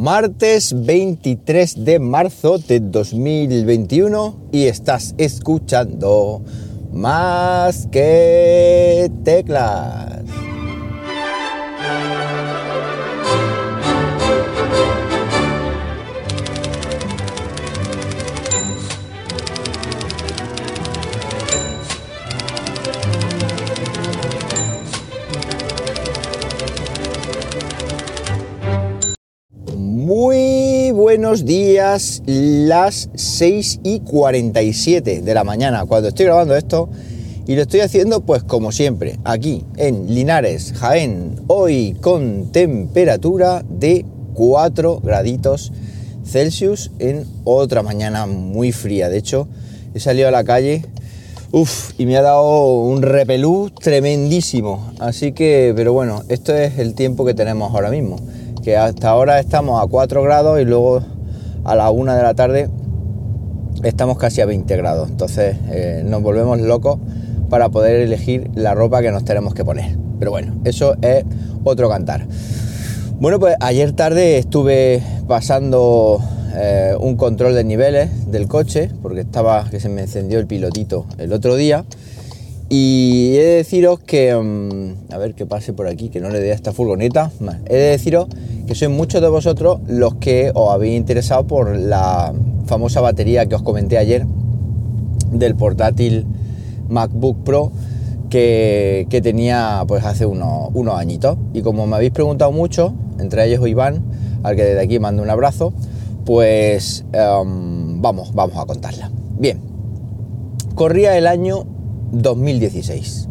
martes 23 de marzo de 2021 y estás escuchando más que teclas. Buenos días, las 6 y 47 de la mañana cuando estoy grabando esto y lo estoy haciendo pues como siempre, aquí en Linares, Jaén, hoy con temperatura de 4 graditos Celsius en otra mañana muy fría. De hecho, he salido a la calle Uf, y me ha dado un repelú tremendísimo. Así que, pero bueno, esto es el tiempo que tenemos ahora mismo que hasta ahora estamos a 4 grados y luego a la 1 de la tarde estamos casi a 20 grados. Entonces eh, nos volvemos locos para poder elegir la ropa que nos tenemos que poner. Pero bueno, eso es otro cantar. Bueno, pues ayer tarde estuve pasando eh, un control de niveles del coche, porque estaba que se me encendió el pilotito el otro día. Y he de deciros que, mm, a ver que pase por aquí, que no le dé esta furgoneta. He de deciros que sois muchos de vosotros los que os habéis interesado por la famosa batería que os comenté ayer del portátil MacBook Pro que, tenía pues hace unos, unos, añitos. Y como me habéis preguntado mucho, entre ellos Iván, al que desde aquí mando un abrazo, pues em, vamos, vamos a contarla. Bien, corría el año 2016.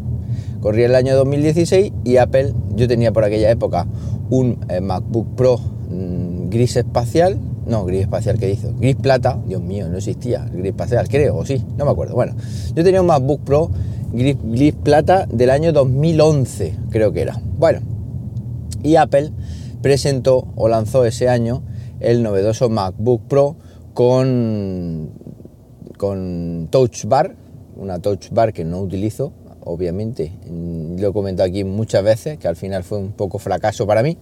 Corría el año 2016 y Apple, yo tenía por aquella época un eh, MacBook Pro mm, gris espacial, no, gris espacial que hizo, gris plata, Dios mío, no existía, gris espacial, creo, o sí, no me acuerdo. Bueno, yo tenía un MacBook Pro gris, gris plata del año 2011, creo que era. Bueno, y Apple presentó o lanzó ese año el novedoso MacBook Pro con, con Touch Bar, una Touch Bar que no utilizo, obviamente, lo he comentado aquí muchas veces, que al final fue un poco fracaso para mí,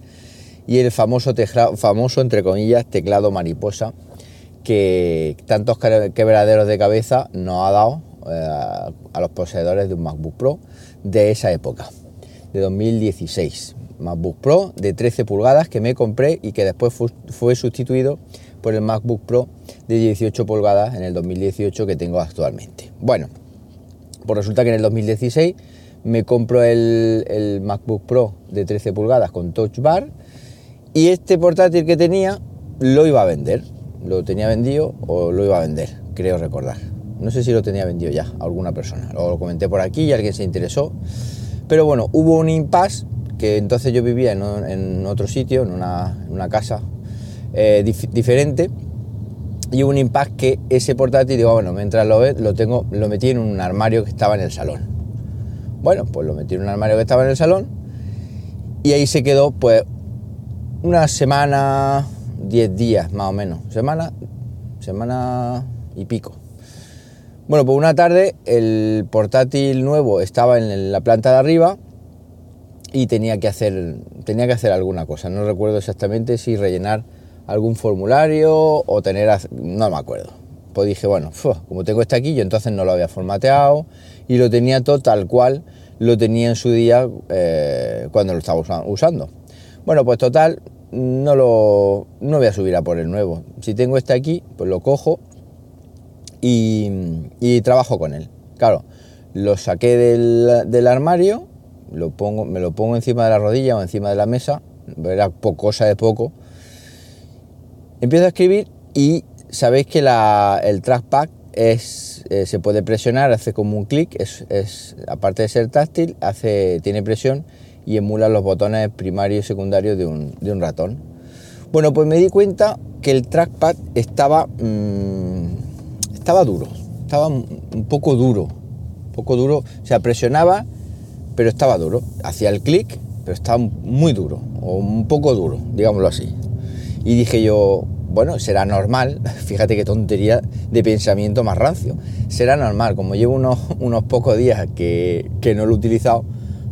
y el famoso, famoso entre comillas, teclado mariposa, que tantos quebraderos de cabeza nos ha dado eh, a los poseedores de un MacBook Pro de esa época, de 2016. MacBook Pro de 13 pulgadas que me compré y que después fue sustituido por el MacBook Pro de 18 pulgadas en el 2018 que tengo actualmente. Bueno, pues resulta que en el 2016 me compro el, MacBook Pro de 13 pulgadas con Touch Bar y este portátil que tenía lo iba a vender. Lo tenía vendido o lo iba a vender, creo recordar. No sé si lo tenía vendido ya a alguna persona. Lo comenté por aquí y alguien se interesó. Pero bueno, hubo un impasse que entonces yo vivía en, otro sitio, en una, casa eh, diferente y hubo un impasse que ese portátil, digo, bueno, mientras lo ve, lo tengo, lo metí en un armario que estaba en el salón. Bueno, pues lo metí en un armario que estaba en el salón y ahí se quedó, pues, una semana, diez días más o menos. Semana, semana y pico. Bueno, pues una tarde el portátil nuevo estaba en la planta de arriba y tenía que hacer, tenía que hacer alguna cosa. No recuerdo exactamente si rellenar algún formulario o tener, no me acuerdo. Pues dije, bueno, como tengo este aquí, yo entonces no lo había formateado y lo tenía todo tal cual lo tenía en su día eh, cuando lo estaba usando. Bueno, pues total, no lo no voy a subir a por el nuevo. Si tengo este aquí, pues lo cojo y, trabajo con él. Claro, lo saqué del, del, armario, lo pongo, me lo pongo encima de la rodilla o encima de la mesa, era cosa de poco, Empiezo a escribir y sabéis que el trackpad eh, se puede presionar, hace como un clic, es, aparte de ser táctil, hace, tiene presión y emula los botones primarios y secundarios de un, ratón. Bueno, pues me di cuenta que el trackpad estaba, mm, estaba duro, estaba un poco duro, un poco duro, o sea, presionaba, pero estaba duro. Hacía el clic, pero estaba muy duro, o un poco duro, digámoslo así. Y dije yo, bueno, será normal, fíjate qué tontería de pensamiento más rancio, será normal, como llevo unos, unos pocos días que, no lo he utilizado,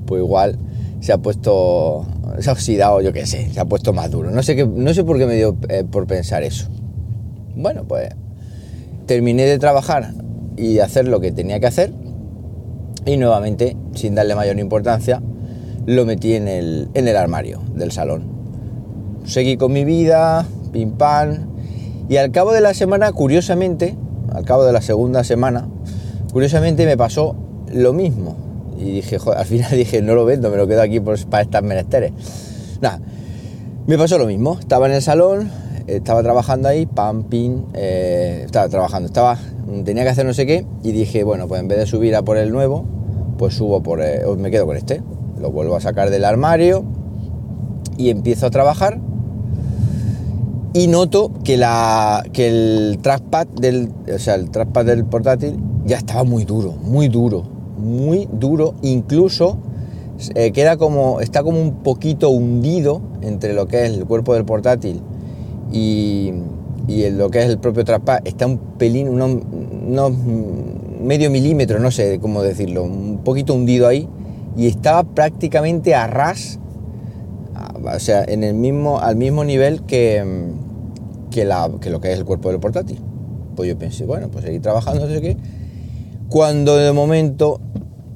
pues igual se ha puesto se ha oxidado, yo qué sé, se ha puesto más duro. No sé, qué, no sé por qué me dio eh, por pensar eso. Bueno, pues terminé de trabajar y de hacer lo que tenía que hacer y nuevamente, sin darle mayor importancia, lo metí en el, en el armario del salón. Seguí con mi vida, pim pam, y al cabo de la semana, curiosamente, al cabo de la segunda semana, curiosamente me pasó lo mismo. Y dije, joder, al final dije, no lo vendo, me lo quedo aquí para estas menesteres. Nada, me pasó lo mismo. Estaba en el salón, estaba trabajando ahí, pam, pim, eh, estaba trabajando, estaba, tenía que hacer no sé qué, y dije, bueno, pues en vez de subir a por el nuevo, pues subo por, eh, me quedo con este lo vuelvo a sacar del armario y empiezo a trabajar y noto que, la, que el trackpad del, o sea, el trackpad del portátil ya estaba muy duro, muy duro, muy duro, incluso eh, queda como, está como un poquito hundido entre lo que es el cuerpo del portátil y, y lo que es el propio trackpad, está un pelín, unos, unos medio milímetro, no sé cómo decirlo, un poquito hundido ahí. Y estaba prácticamente a ras, o sea, en el mismo, al mismo nivel que, que, lo que es el cuerpo del portátil. Pues yo pensé, bueno, pues seguir trabajando, no sé qué. Cuando de momento,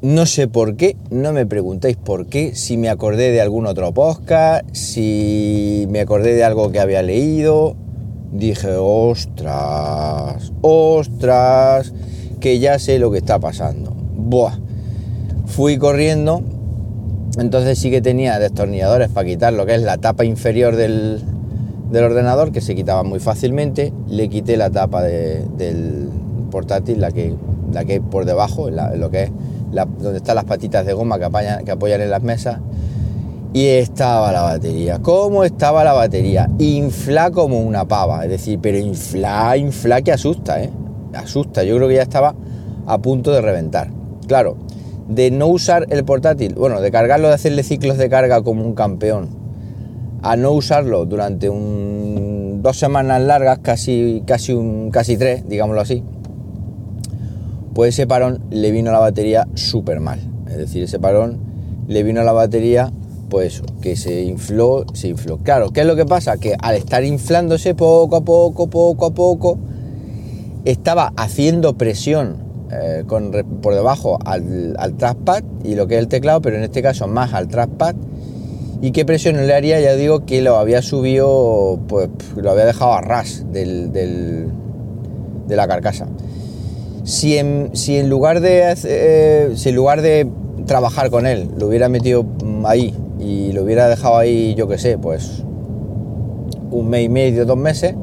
no sé por qué, no me preguntéis por qué, si me acordé de algún otro podcast, si me acordé de algo que había leído, dije, ostras, ostras, que ya sé lo que está pasando. Buah Fui corriendo, entonces sí que tenía destornilladores para quitar lo que es la tapa inferior del, ordenador, que se quitaba muy fácilmente. Le quité la tapa del portátil, la que, la que hay por debajo, lo que es donde están las patitas de goma que, que apoyan en las mesas. Y estaba la batería. ¿Cómo estaba la batería? Infla como una pava. Es decir, pero infla, infla que asusta, ¿eh? Asusta. Yo creo que ya estaba a punto de reventar. Claro, de no usar el portátil, bueno, de cargarlo, de hacerle ciclos de carga como un campeón, a no usarlo durante un, dos semanas largas, casi, casi, un, casi tres, digámoslo así, pues ese parón le vino a la batería súper mal. Es decir, ese parón le vino a la batería, pues que se infló, se infló. Claro, ¿qué es lo que pasa? Que al estar inflándose poco a poco, poco a poco, estaba haciendo presión eh, con, por debajo al, al trackpad y lo que es el teclado, pero en este caso más al trackpad. ¿Y qué presión le haría? Ya digo que lo había subido, pues lo había dejado a ras del, de la carcasa. Si en, si en lugar de eh, si en lugar de trabajar con él, lo hubiera metido ahí y lo hubiera dejado ahí, yo que sé, pues un mes y medio, dos meses,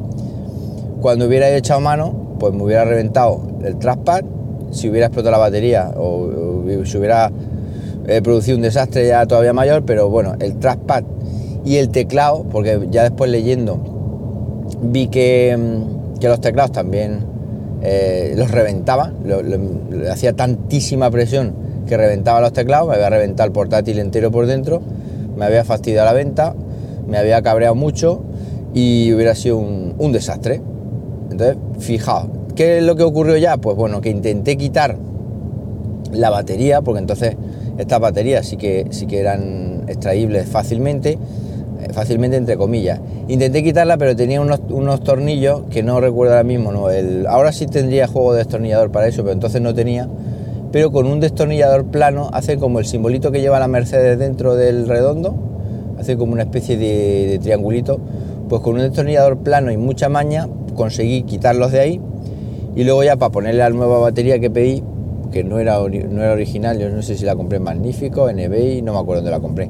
cuando hubiera echado mano, pues me hubiera reventado el trackpad si hubiera explotado la batería o, si hubiera eh, un desastre ya todavía mayor, pero bueno, el trackpad y el teclado, porque ya después leyendo vi que, mm, los teclados también eh, los reventaba, le hacía tantísima presión que reventaba los teclados, me había reventado el portátil entero por dentro, me había fastidiado la venta, me había cabreado mucho y hubiera sido un, un desastre. Entonces, fijaos, ¿Qué es lo que ocurrió ya? Pues bueno, que intenté quitar la batería, porque entonces estas baterías sí que, que eran extraíbles fácilmente, eh, fácilmente entre comillas. Intenté quitarla, pero tenía unos, tornillos que no recuerdo ahora mismo. No, el, ahora sí tendría juego de destornillador para eso, pero entonces no tenía. Pero con un destornillador plano hace como el simbolito que lleva la Mercedes dentro del redondo, hace como una especie de, de triangulito. Pues con un destornillador plano y mucha maña conseguí quitarlos de ahí y luego ya para ponerle la nueva batería que pedí, no era, no era original, yo no sé si la compré Magnífico, en eBay, no me acuerdo dónde la compré.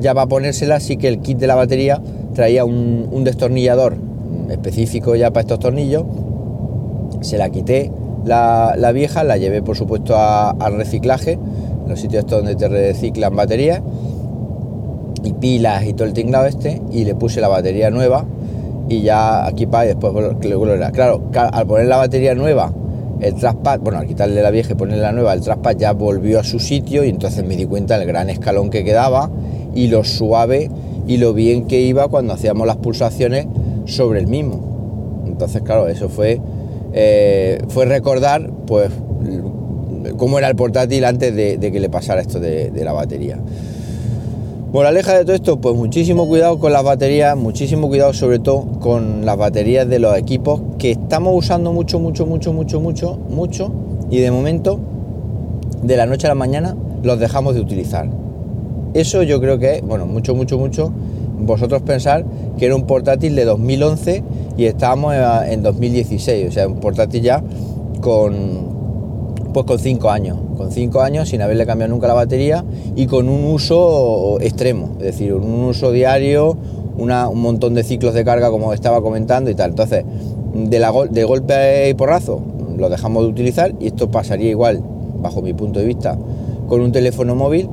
Ya para ponérsela sí que el kit de la batería traía un, destornillador específico ya para estos tornillos. Se la quité la, vieja, la llevé por supuesto al reciclaje, los sitios donde te reciclan baterías y pilas y todo el tinglado este, y le puse la batería nueva y ya aquí para después Claro, al poner la batería nueva, el traspad, bueno, al quitarle la vieja y ponerle la nueva, el traspad ya volvió a su sitio y entonces me di cuenta del gran escalón que quedaba y lo suave y lo bien que iba cuando hacíamos las pulsaciones sobre el mismo. Entonces, claro, eso fue, eh, fue recordar, pues, cómo era el portátil antes de, que le pasara esto de, de la batería. Moraleja de todo esto, pues muchísimo cuidado con las baterías, muchísimo cuidado sobre todo con las baterías de los equipos que estamos usando mucho, mucho, mucho, mucho, mucho, mucho y de momento, de la noche a la mañana, los dejamos de utilizar. Eso yo creo que, bueno, mucho, mucho, mucho, vosotros pensar que era un portátil de 2011 y estábamos en 2016, o sea, un portátil ya con pues con 5 años, con 5 años sin haberle cambiado nunca la batería y con un uso extremo, es decir, un uso diario, un montón de ciclos de carga como estaba comentando y tal. Entonces, de, la, de golpe y porrazo lo dejamos de utilizar y esto pasaría igual, bajo mi punto de vista, con un teléfono móvil,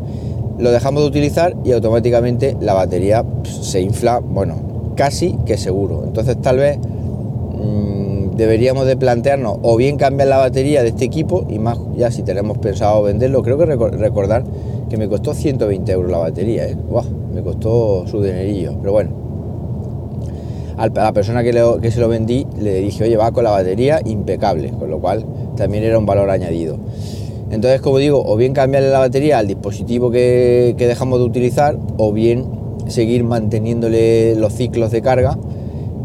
lo dejamos de utilizar y automáticamente la batería pues, se infla, bueno, casi que seguro. Entonces tal vez deberíamos de plantearnos o bien cambiar la batería de este equipo y más ya si tenemos pensado venderlo, creo que recordar que me costó 120 euros la batería, ¿eh? me costó su dinerillo, pero bueno. A la persona que, que se lo vendí le dije, oye, va con la batería impecable, con lo cual también era un valor añadido. Entonces, como digo, o bien cambiarle la batería al dispositivo que dejamos de utilizar, o bien seguir manteniéndole los ciclos de carga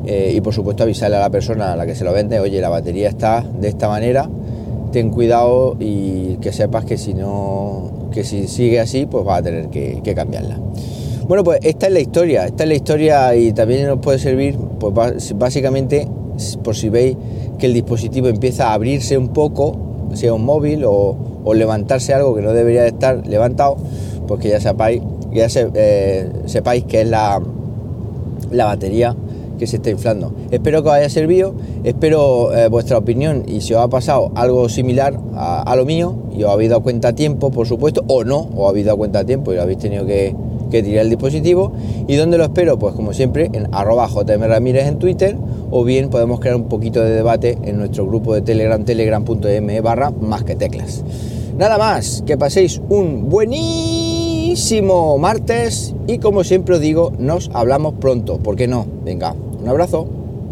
eh, y por supuesto avisarle a la persona a la que se lo vende, oye, la batería está de esta manera, ten cuidado y que sepas que si no, que si sigue así, pues va a tener que, cambiarla. Bueno, pues esta es la historia, esta es la historia y también nos puede servir, pues básicamente, por si veis que el dispositivo empieza a abrirse un poco, sea un móvil o, levantarse algo que no debería de estar levantado, pues que ya sepáis, ya eh, sepáis que es la, la batería que se está inflando. Espero que os haya servido, espero eh, vuestra opinión y si os ha pasado algo similar a, lo mío y os habéis dado cuenta a tiempo, por supuesto, o no, os habéis dado cuenta a tiempo y lo habéis tenido que, tirar el dispositivo. ¿Y dónde lo espero? Pues como siempre, en arroba JM Ramírez en Twitter o bien podemos crear un poquito de debate en nuestro grupo de Telegram, telegram.me barra más que teclas. Nada más, que paséis un buenísimo martes y como siempre os digo, nos hablamos pronto, ¿por qué no? Venga, un abrazo.